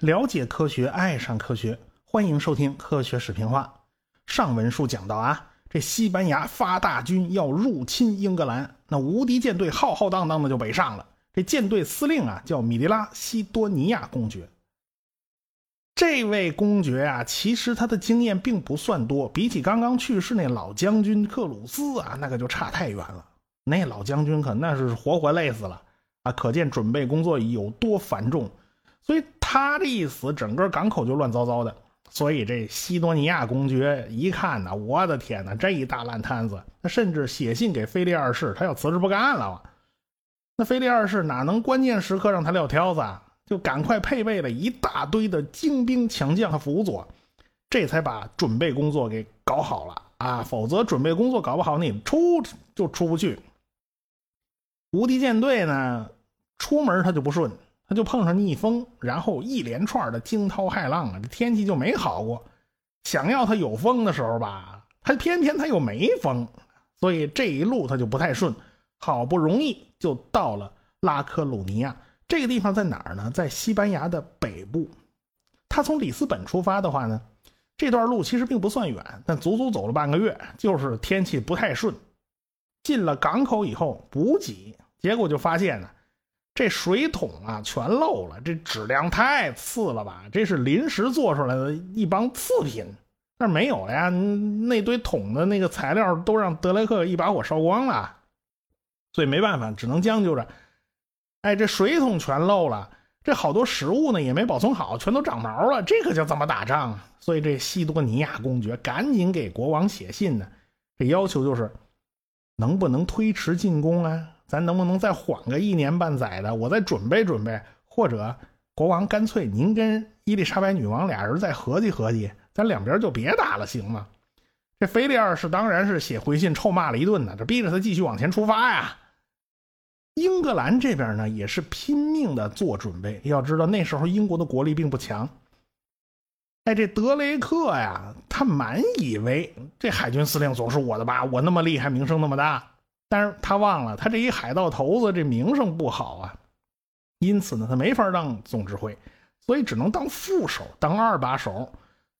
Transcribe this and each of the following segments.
了解科学，爱上科学，欢迎收听《科学视频化》。上文书讲到啊，这西班牙发大军要入侵英格兰，那无敌舰队浩浩荡荡的就北上了。这舰队司令啊，叫米迪拉西多尼亚公爵。这位公爵啊，其实他的经验并不算多，比起刚刚去世那老将军克鲁斯啊，那个就差太远了。那老将军可那是活活累死了啊，可见准备工作有多繁重。所以他这一死，整个港口就乱糟糟的。所以这西多尼亚公爵一看呢，我的天哪，这一大烂摊子，他甚至写信给菲利二世，他要辞职不干了。那菲利二世哪能关键时刻让他撂挑子啊？就赶快配备了一大堆的精兵强将和辅佐，这才把准备工作给搞好了啊！否则准备工作搞不好，你出就出不去。无敌舰队呢，出门他就不顺。他就碰上逆风，然后一连串的惊涛骇浪啊，这天气就没好过。想要他有风的时候吧，他偏偏他又没风，所以这一路他就不太顺。好不容易就到了拉科鲁尼亚这个地方，在哪儿呢？在西班牙的北部。他从里斯本出发的话呢，这段路其实并不算远，但足足走了半个月，就是天气不太顺。进了港口以后补给，结果就发现呢。这水桶啊，全漏了，这质量太次了吧？这是临时做出来的一帮次品，那没有了呀。那堆桶的那个材料都让德雷克一把火烧光了，所以没办法，只能将就着。哎，这水桶全漏了，这好多食物呢也没保存好，全都长毛了。这可就怎么打仗啊？所以这西多尼亚公爵赶紧给国王写信呢，这要求就是，能不能推迟进攻啊？咱能不能再缓个一年半载的？我再准备准备，或者国王干脆您跟伊丽莎白女王俩人再合计合计，咱两边就别打了，行吗？这菲利二世当然是写回信臭骂了一顿呢，这逼着他继续往前出发呀。英格兰这边呢也是拼命的做准备，要知道那时候英国的国力并不强。哎，这德雷克呀，他满以为这海军司令总是我的吧，我那么厉害，名声那么大。但是他忘了，他这一海盗头子，这名声不好啊，因此呢，他没法当总指挥，所以只能当副手，当二把手。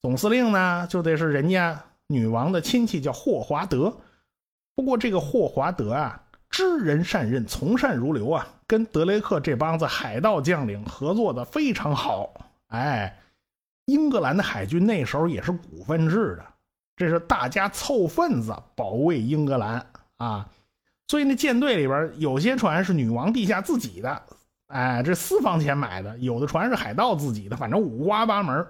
总司令呢，就得是人家女王的亲戚，叫霍华德。不过这个霍华德啊，知人善任，从善如流啊，跟德雷克这帮子海盗将领合作的非常好。哎，英格兰的海军那时候也是股份制的，这是大家凑份子保卫英格兰啊。所以那舰队里边有些船是女王陛下自己的，哎，这私房钱买的；有的船是海盗自己的，反正五花八门，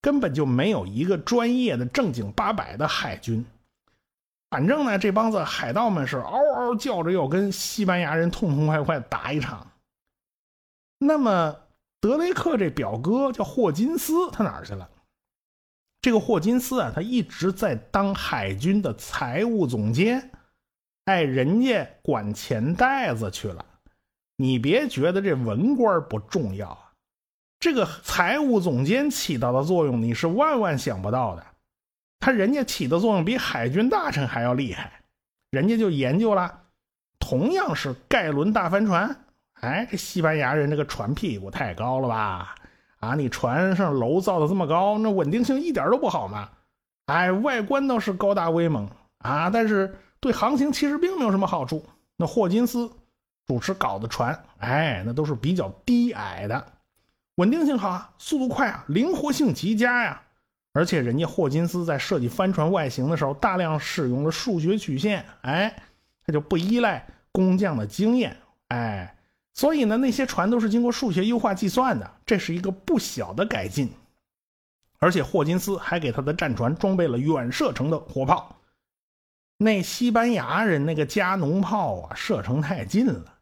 根本就没有一个专业的正经八百的海军。反正呢，这帮子海盗们是嗷嗷叫着要跟西班牙人痛痛快快打一场。那么德雷克这表哥叫霍金斯，他哪儿去了？这个霍金斯啊，他一直在当海军的财务总监。哎，人家管钱袋子去了，你别觉得这文官不重要啊，这个财务总监起到的作用你是万万想不到的，他人家起的作用比海军大臣还要厉害，人家就研究了，同样是盖伦大帆船，哎，这西班牙人这个船屁股太高了吧？啊，你船上楼造的这么高，那稳定性一点都不好嘛？哎，外观倒是高大威猛啊，但是。对航行其实并没有什么好处。那霍金斯主持搞的船，哎，那都是比较低矮的，稳定性好啊，速度快啊，灵活性极佳呀。而且人家霍金斯在设计帆船外形的时候，大量使用了数学曲线，哎，他就不依赖工匠的经验，哎，所以呢，那些船都是经过数学优化计算的，这是一个不小的改进。而且霍金斯还给他的战船装备了远射程的火炮。那西班牙人那个加农炮啊，射程太近了，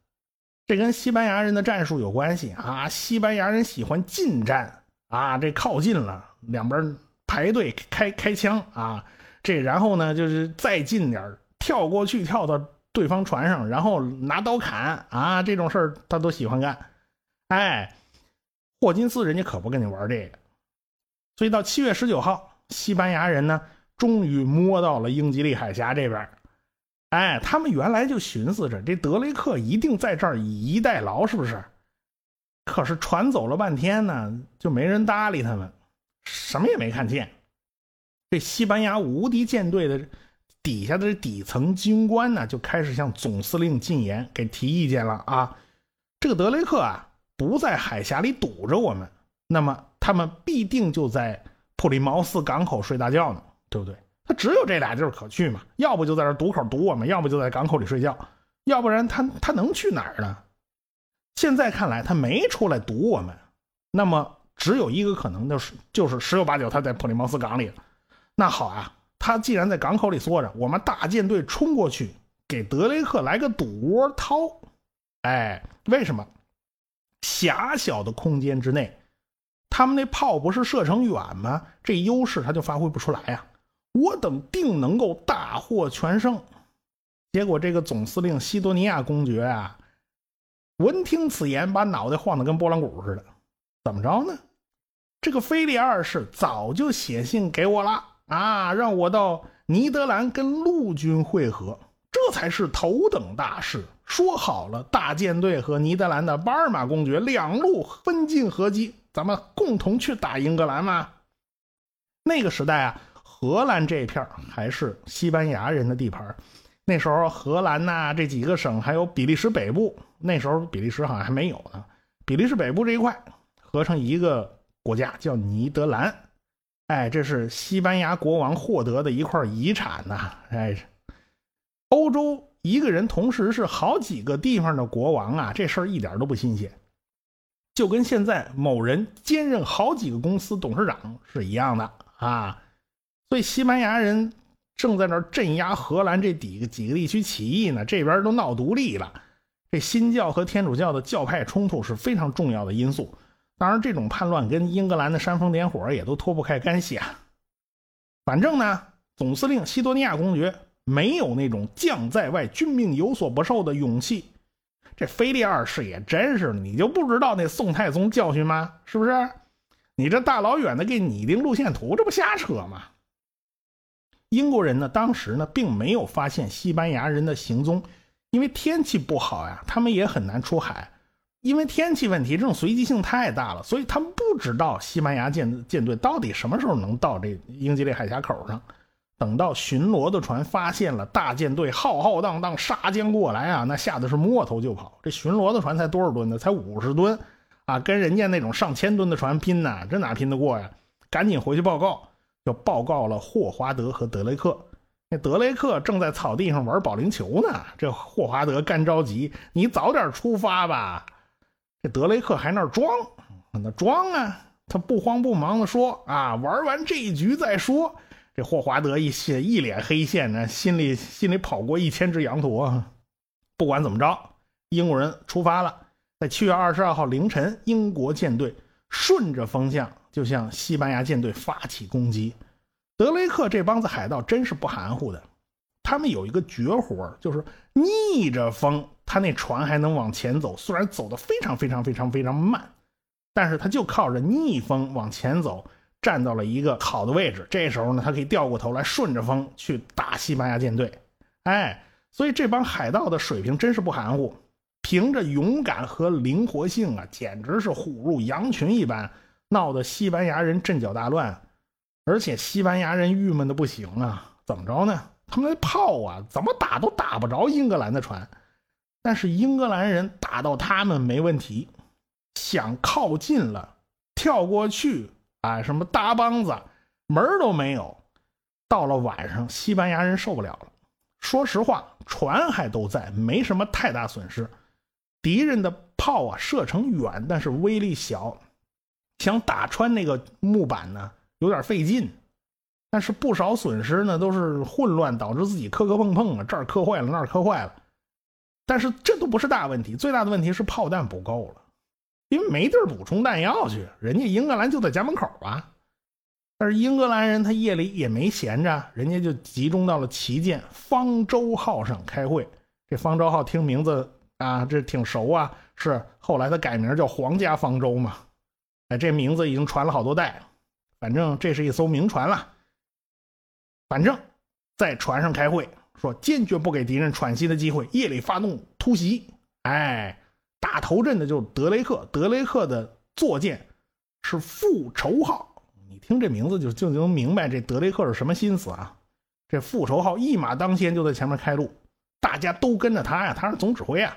这跟西班牙人的战术有关系啊。西班牙人喜欢近战啊，这靠近了，两边排队开开枪啊，这然后呢就是再近点跳过去跳到对方船上，然后拿刀砍啊，这种事儿他都喜欢干。哎，霍金斯人家可不跟你玩这个，所以到七月十九号，西班牙人呢。终于摸到了英吉利海峡这边，哎，他们原来就寻思着这德雷克一定在这儿以逸待劳，是不是？可是船走了半天呢，就没人搭理他们，什么也没看见。这西班牙无敌舰队的底下的底层军官呢，就开始向总司令进言，给提意见了啊。这个德雷克啊，不在海峡里堵着我们，那么他们必定就在普利茅斯港口睡大觉呢，对不对？他只有这俩地儿可去嘛，要不就在这堵口堵我们，要不就在港口里睡觉，要不然他他能去哪儿呢？现在看来他没出来堵我们，那么只有一个可能，就是就是十有八九他在普利茅斯港里。那好啊，他既然在港口里缩着，我们大舰队冲过去给德雷克来个堵窝掏。哎，为什么？狭小的空间之内，他们那炮不是射程远吗？这优势他就发挥不出来呀。我等定能够大获全胜。结果这个总司令西多尼亚公爵啊，闻听此言，把脑袋晃得跟拨浪鼓似的。怎么着呢？这个菲利二世早就写信给我了啊，让我到尼德兰跟陆军会合，这才是头等大事。说好了，大舰队和尼德兰的巴尔马公爵两路分进合击，咱们共同去打英格兰嘛。那个时代啊。荷兰这片还是西班牙人的地盘那时候荷兰呐这几个省还有比利时北部，那时候比利时好像还没有呢。比利时北部这一块合成一个国家叫尼德兰，哎，这是西班牙国王获得的一块遗产呐。哎，欧洲一个人同时是好几个地方的国王啊，这事儿一点都不新鲜，就跟现在某人兼任好几个公司董事长是一样的啊。所以西班牙人正在那镇压荷兰这几个几个地区起义呢，这边都闹独立了。这新教和天主教的教派冲突是非常重要的因素。当然，这种叛乱跟英格兰的煽风点火也都脱不开干系啊。反正呢，总司令西多尼亚公爵没有那种将在外，君命有所不受的勇气。这菲利二世也真是，你就不知道那宋太宗教训吗？是不是？你这大老远的给拟定路线图，这不瞎扯吗？英国人呢，当时呢，并没有发现西班牙人的行踪，因为天气不好呀，他们也很难出海。因为天气问题，这种随机性太大了，所以他们不知道西班牙舰舰队到底什么时候能到这英吉利海峡口上。等到巡逻的船发现了大舰队浩浩荡荡杀将过来啊，那吓得是摸头就跑。这巡逻的船才多少吨呢？才五十吨啊，跟人家那种上千吨的船拼呐，这哪拼得过呀？赶紧回去报告。就报告了霍华德和德雷克。那德雷克正在草地上玩保龄球呢。这霍华德干着急：“你早点出发吧。”这德雷克还那装，那装啊！他不慌不忙的说：“啊，玩完这一局再说。”这霍华德一写一脸黑线呢，心里心里跑过一千只羊驼。不管怎么着，英国人出发了。在七月二十二号凌晨，英国舰队顺着风向。就向西班牙舰队发起攻击，德雷克这帮子海盗真是不含糊的，他们有一个绝活，就是逆着风，他那船还能往前走，虽然走的非常非常非常非常慢，但是他就靠着逆风往前走，站到了一个好的位置。这时候呢，他可以掉过头来，顺着风去打西班牙舰队。哎，所以这帮海盗的水平真是不含糊，凭着勇敢和灵活性啊，简直是虎入羊群一般。闹得西班牙人阵脚大乱，而且西班牙人郁闷的不行啊！怎么着呢？他们那炮啊，怎么打都打不着英格兰的船，但是英格兰人打到他们没问题，想靠近了，跳过去啊，什么搭帮子，门都没有。到了晚上，西班牙人受不了了。说实话，船还都在，没什么太大损失。敌人的炮啊，射程远，但是威力小。想打穿那个木板呢，有点费劲，但是不少损失呢都是混乱导致自己磕磕碰碰啊，这儿磕坏了那儿磕坏了，但是这都不是大问题，最大的问题是炮弹不够了，因为没地儿补充弹药去，人家英格兰就在家门口啊。但是英格兰人他夜里也没闲着，人家就集中到了旗舰方舟号上开会。这方舟号听名字啊，这挺熟啊，是后来他改名叫皇家方舟嘛。哎，这名字已经传了好多代，反正这是一艘名船了。反正，在船上开会，说坚决不给敌人喘息的机会，夜里发动突袭。哎，打头阵的就是德雷克，德雷克的坐舰是复仇号。你听这名字就就能明白这德雷克是什么心思啊？这复仇号一马当先就在前面开路，大家都跟着他呀，他是总指挥啊。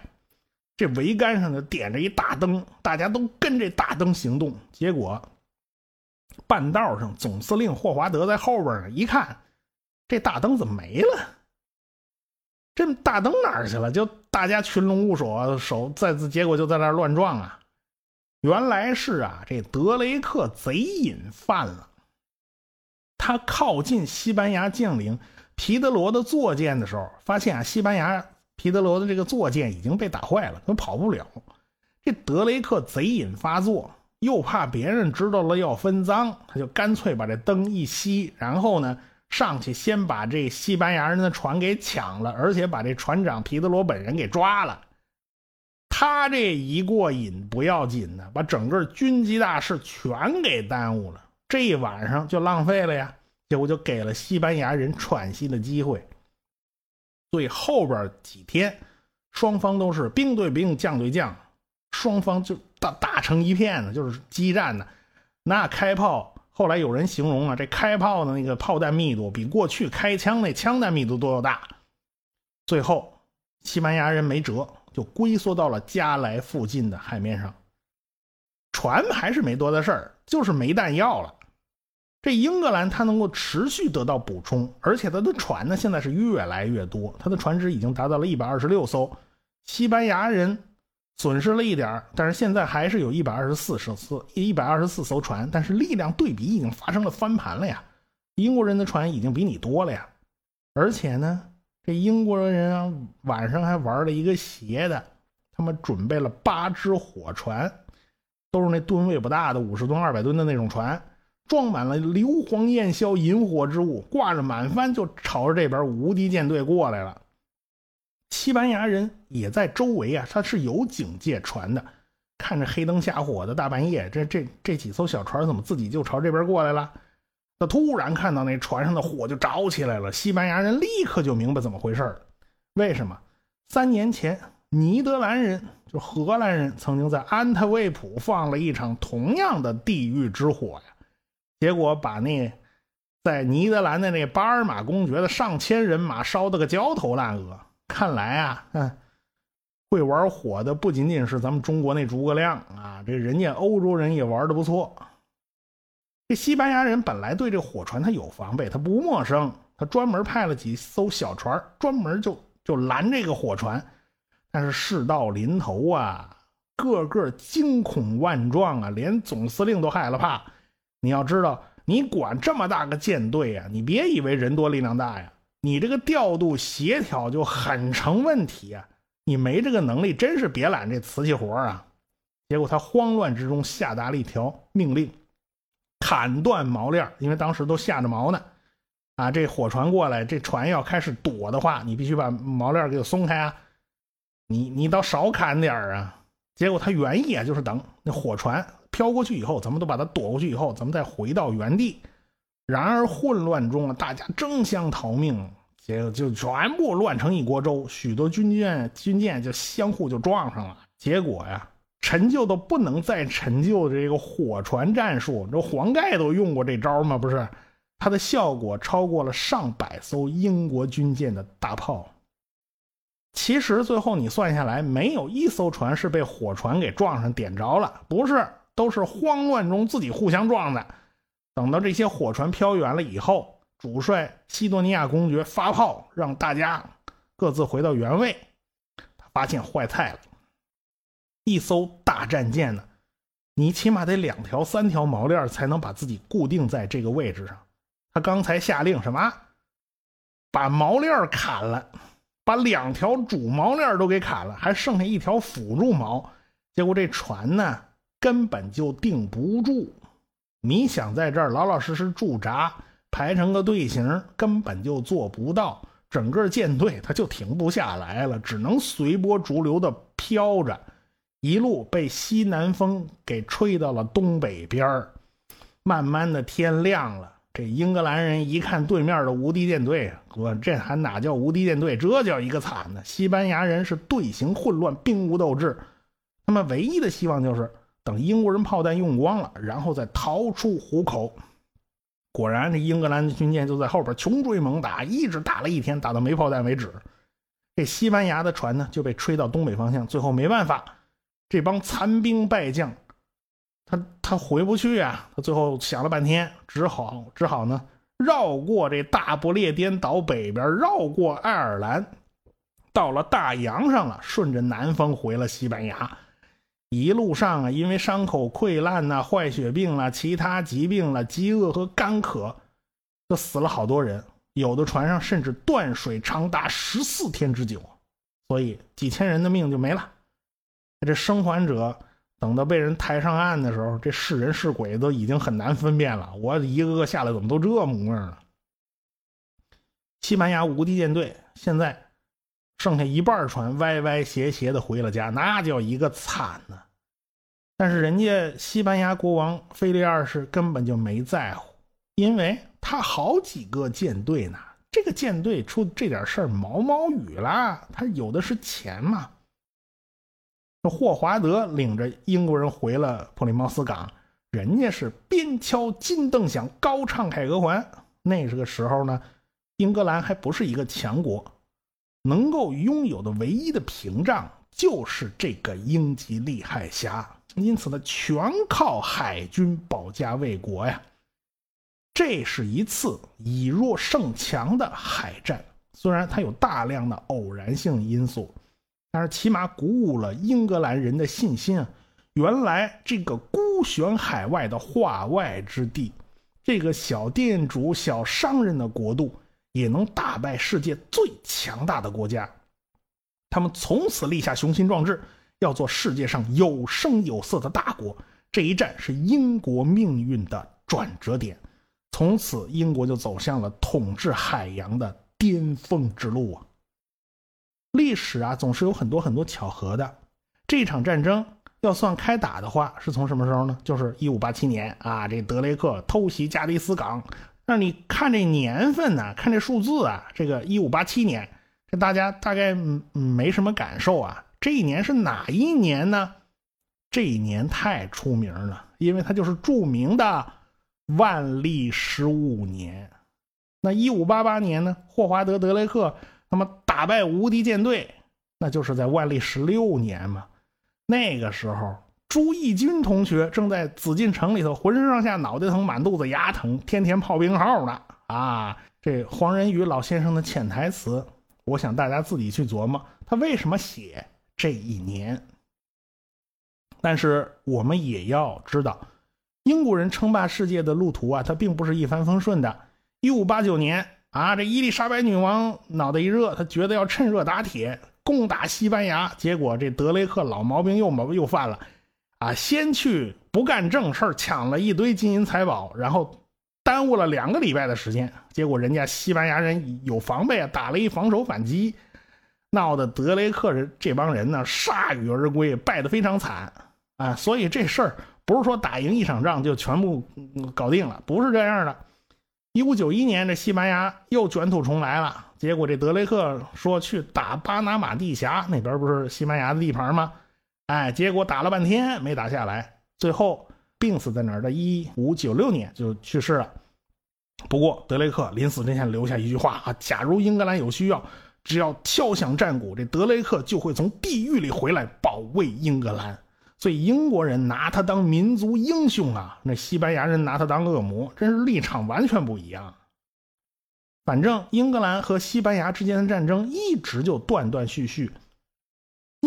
这桅杆上呢点着一大灯，大家都跟这大灯行动。结果半道上，总司令霍华德在后边呢，一看这大灯怎么没了？这大灯哪儿去了？就大家群龙无首，手在结果就在那乱撞啊！原来是啊，这德雷克贼瘾犯了。他靠近西班牙将领皮德罗的坐舰的时候，发现啊，西班牙皮德罗的这个坐舰已经被打坏了，他跑不了。这德雷克贼瘾发作，又怕别人知道了要分赃，他就干脆把这灯一熄，然后呢，上去先把这西班牙人的船给抢了，而且把这船长皮德罗本人给抓了。他这一过瘾不要紧呢，把整个军机大事全给耽误了。这一晚上就浪费了呀，结果就给了西班牙人喘息的机会。所以后边几天，双方都是兵对兵，将对将，双方就打打成一片呢，就是激战呢。那开炮，后来有人形容啊，这开炮的那个炮弹密度比过去开枪那枪弹密度都要大。最后，西班牙人没辙，就龟缩到了加莱附近的海面上。船还是没多大事儿，就是没弹药了。这英格兰它能够持续得到补充，而且它的船呢现在是越来越多，它的船只已经达到了一百二十六艘。西班牙人损失了一点但是现在还是有一百二十四艘一百二十四艘船，但是力量对比已经发生了翻盘了呀。英国人的船已经比你多了呀，而且呢，这英国人啊晚上还玩了一个邪的，他们准备了八只火船，都是那吨位不大的五十吨、二百吨的那种船。装满了硫磺、焰硝、引火之物，挂着满帆就朝着这边无敌舰队过来了。西班牙人也在周围啊，他是有警戒船的。看着黑灯瞎火的大半夜，这这这几艘小船怎么自己就朝这边过来了？他突然看到那船上的火就着起来了，西班牙人立刻就明白怎么回事了。为什么？三年前，尼德兰人就荷兰人曾经在安特卫普放了一场同样的地狱之火呀。结果把那在尼德兰的那巴尔马公爵的上千人马烧得个焦头烂额。看来啊，嗯，会玩火的不仅仅是咱们中国那诸葛亮啊，这人家欧洲人也玩的不错。这西班牙人本来对这火船他有防备，他不陌生，他专门派了几艘小船，专门就就拦这个火船。但是事到临头啊，个个惊恐万状啊，连总司令都害了怕。你要知道，你管这么大个舰队啊，你别以为人多力量大呀，你这个调度协调就很成问题啊！你没这个能力，真是别揽这瓷器活啊！结果他慌乱之中下达了一条命令：砍断锚链，因为当时都下着锚呢。啊，这火船过来，这船要开始躲的话，你必须把锚链给我松开啊！你你倒少砍点啊！结果他原意啊，就是等那火船。飘过去以后，咱们都把它躲过去以后，咱们再回到原地。然而混乱中啊，大家争相逃命，结果就全部乱成一锅粥。许多军舰军舰就相互就撞上了。结果呀，陈旧的不能再陈旧的这个火船战术，这黄盖都用过这招吗？不是，它的效果超过了上百艘英国军舰的大炮。其实最后你算下来，没有一艘船是被火船给撞上点着了，不是。都是慌乱中自己互相撞的。等到这些火船飘远了以后，主帅西多尼亚公爵发炮，让大家各自回到原位。他发现坏菜了，一艘大战舰呢，你起码得两条、三条锚链才能把自己固定在这个位置上。他刚才下令什么？把锚链砍了，把两条主锚链都给砍了，还剩下一条辅助锚。结果这船呢？根本就定不住，你想在这儿老老实实驻扎，排成个队形，根本就做不到。整个舰队它就停不下来了，只能随波逐流的飘着，一路被西南风给吹到了东北边儿。慢慢的天亮了，这英格兰人一看对面的无敌舰队，我这还哪叫无敌舰队？这叫一个惨呢！西班牙人是队形混乱，兵无斗志，他们唯一的希望就是等英国人炮弹用光了，然后再逃出虎口。果然，这英格兰的军舰就在后边穷追猛打，一直打了一天，打到没炮弹为止。这西班牙的船呢就被吹到东北方向，最后没办法，这帮残兵败将，他他回不去啊！他最后想了半天，只好只好呢绕过这大不列颠岛北边，绕过爱尔兰，到了大洋上了，顺着南方回了西班牙。一路上啊，因为伤口溃烂呐、坏血病了、其他疾病了、饥饿和干渴，就死了好多人。有的船上甚至断水长达十四天之久，所以几千人的命就没了。这生还者等到被人抬上岸的时候，这是人是鬼都已经很难分辨了。我一个个下来怎么都这模样了？西班牙无敌舰队现在剩下一半船歪歪斜斜的回了家，那叫一个惨呢。但是人家西班牙国王腓力二世根本就没在乎，因为。他好几个舰队呢，这个舰队出这点事儿毛毛雨啦，他有的是钱嘛。霍华德领着英国人回了普利茅斯港，人家是边敲金灯响，高唱凯歌还。那是个时候呢，英格兰还不是一个强国，能够拥有的唯一的屏障就是这个英吉利海峡，因此呢，全靠海军保家卫国呀。这是一次以弱胜强的海战，虽然它有大量的偶然性因素，但是起码鼓舞了英格兰人的信心啊！原来这个孤悬海外的化外之地，这个小店主、小商人的国度，也能打败世界最强大的国家。他们从此立下雄心壮志，要做世界上有声有色的大国。这一战是英国命运的转折点。从此，英国就走向了统治海洋的巅峰之路啊！历史啊，总是有很多很多巧合的。这场战争要算开打的话，是从什么时候呢？就是一五八七年啊，这德雷克偷袭加的斯港。那你看这年份呢？看这数字啊，这个一五八七年，这大家大概没什么感受啊。这一年是哪一年呢？这一年太出名了，因为它就是著名的。万历十五年，那一五八八年呢？霍华德·德雷克那么打败无敌舰队，那就是在万历十六年嘛。那个时候，朱翊钧同学正在紫禁城里头，浑身上下脑袋疼，满肚子牙疼，天天泡病号呢。啊，这黄仁宇老先生的潜台词，我想大家自己去琢磨，他为什么写这一年。但是我们也要知道。英国人称霸世界的路途啊，它并不是一帆风顺的。一五八九年啊，这伊丽莎白女王脑袋一热，她觉得要趁热打铁，攻打西班牙。结果这德雷克老毛病又毛又犯了，啊，先去不干正事抢了一堆金银财宝，然后耽误了两个礼拜的时间。结果人家西班牙人有防备啊，打了一防守反击，闹得德雷克人这帮人呢铩羽而归，败得非常惨啊。所以这事儿。不是说打赢一场仗就全部搞定了，不是这样的。一五九一年，这西班牙又卷土重来了。结果这德雷克说去打巴拿马地峡，那边不是西班牙的地盘吗？哎，结果打了半天没打下来，最后病死在哪儿的？一五九六年就去世了。不过德雷克临死之前留下一句话啊：假如英格兰有需要，只要敲响战鼓，这德雷克就会从地狱里回来保卫英格兰。所以英国人拿他当民族英雄啊，那西班牙人拿他当恶魔，真是立场完全不一样。反正英格兰和西班牙之间的战争一直就断断续续。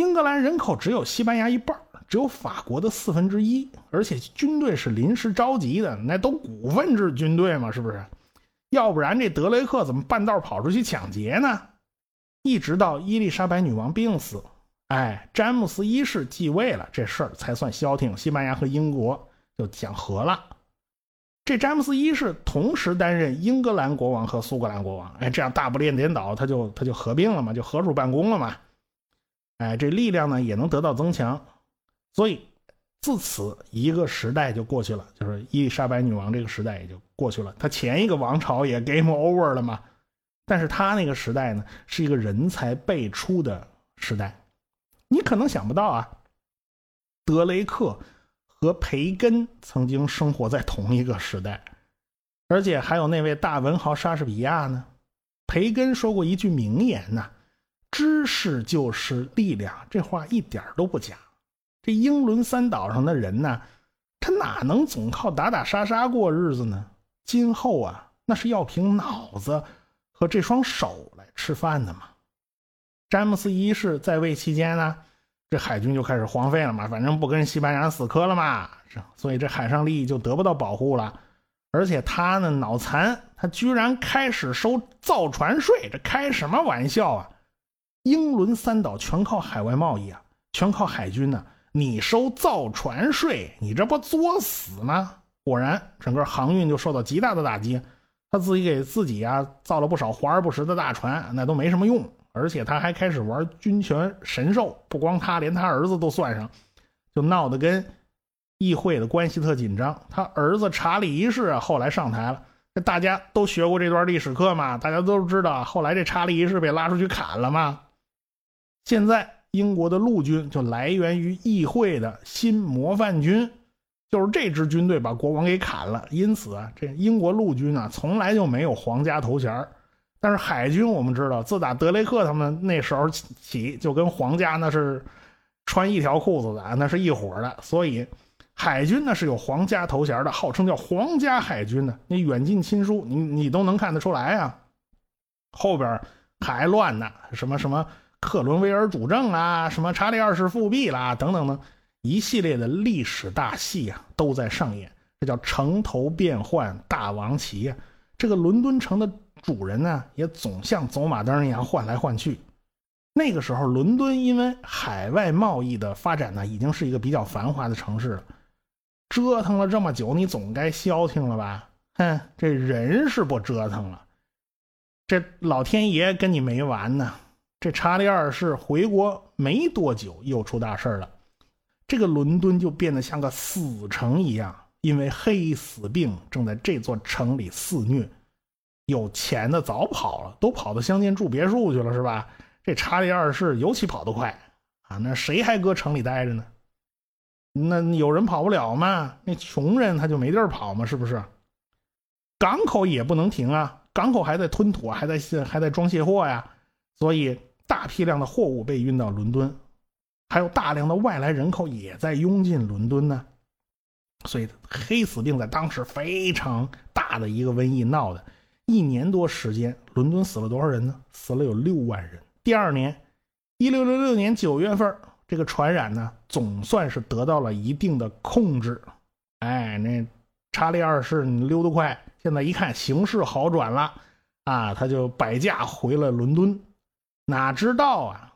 英格兰人口只有西班牙一半，只有法国的四分之一，而且军队是临时召集的，那都股份制军队嘛，是不是？要不然这德雷克怎么半道跑出去抢劫呢？一直到伊丽莎白女王病死。哎，詹姆斯一世继位了，这事儿才算消停。西班牙和英国就讲和了。这詹姆斯一世同时担任英格兰国王和苏格兰国王。哎，这样大不列颠岛他就他就合并了嘛，就合署办公了嘛。哎，这力量呢也能得到增强。所以，自此一个时代就过去了，就是伊丽莎白女王这个时代也就过去了。她前一个王朝也 game over 了嘛。但是她那个时代呢，是一个人才辈出的时代。你可能想不到啊，德雷克和培根曾经生活在同一个时代，而且还有那位大文豪莎士比亚呢。培根说过一句名言呐：“知识就是力量。”这话一点都不假。这英伦三岛上的人呢，他哪能总靠打打杀杀过日子呢？今后啊，那是要凭脑子和这双手来吃饭的嘛。詹姆斯一世在位期间呢，这海军就开始荒废了嘛，反正不跟西班牙死磕了嘛，所以这海上利益就得不到保护了。而且他呢脑残，他居然开始收造船税，这开什么玩笑啊？英伦三岛全靠海外贸易啊，全靠海军呢，你收造船税，你这不作死吗？果然，整个航运就受到极大的打击，他自己给自己啊造了不少华而不实的大船，那都没什么用。而且他还开始玩军权神授，不光他，连他儿子都算上，就闹得跟议会的关系特紧张。他儿子查理一世啊，后来上台了，这大家都学过这段历史课嘛，大家都知道，后来这查理一世被拉出去砍了嘛。现在英国的陆军就来源于议会的新模范军，就是这支军队把国王给砍了，因此啊，这英国陆军啊从来就没有皇家头衔但是海军，我们知道，自打德雷克他们那时候起，就跟皇家那是穿一条裤子的，那是一伙的。所以，海军呢是有皇家头衔的，号称叫皇家海军的。那远近亲疏，你你都能看得出来啊。后边还乱呢，什么什么克伦威尔主政啊，什么查理二世复辟啦，等等的一系列的历史大戏啊，都在上演。这叫城头变幻大王旗呀。这个伦敦城的。主人呢，也总像走马灯一样换来换去。那个时候，伦敦因为海外贸易的发展呢，已经是一个比较繁华的城市了。折腾了这么久，你总该消停了吧？哼，这人是不折腾了，这老天爷跟你没完呢。这查理二世回国没多久，又出大事了。这个伦敦就变得像个死城一样，因为黑死病正在这座城里肆虐。有钱的早跑了，都跑到乡间住别墅去了，是吧？这查理二世尤其跑得快啊！那谁还搁城里待着呢？那有人跑不了吗？那穷人他就没地儿跑吗？是不是？港口也不能停啊，港口还在吞吐，还在还在装卸货呀。所以大批量的货物被运到伦敦，还有大量的外来人口也在涌进伦敦呢。所以黑死病在当时非常大的一个瘟疫闹的。一年多时间，伦敦死了多少人呢？死了有六万人。第二年，一六六六年九月份，这个传染呢，总算是得到了一定的控制。哎，那查理二世你溜得快，现在一看形势好转了，啊，他就摆驾回了伦敦。哪知道啊，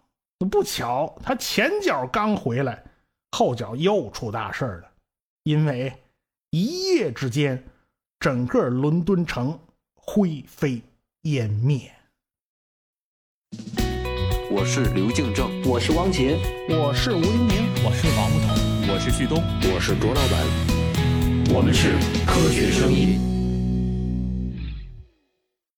不巧，他前脚刚回来，后脚又出大事了，因为一夜之间，整个伦敦城。灰飞烟灭。我是刘敬正，我是汪杰，我是吴英明，我是王木头，我是旭东，我是卓老板，我们是科学声音。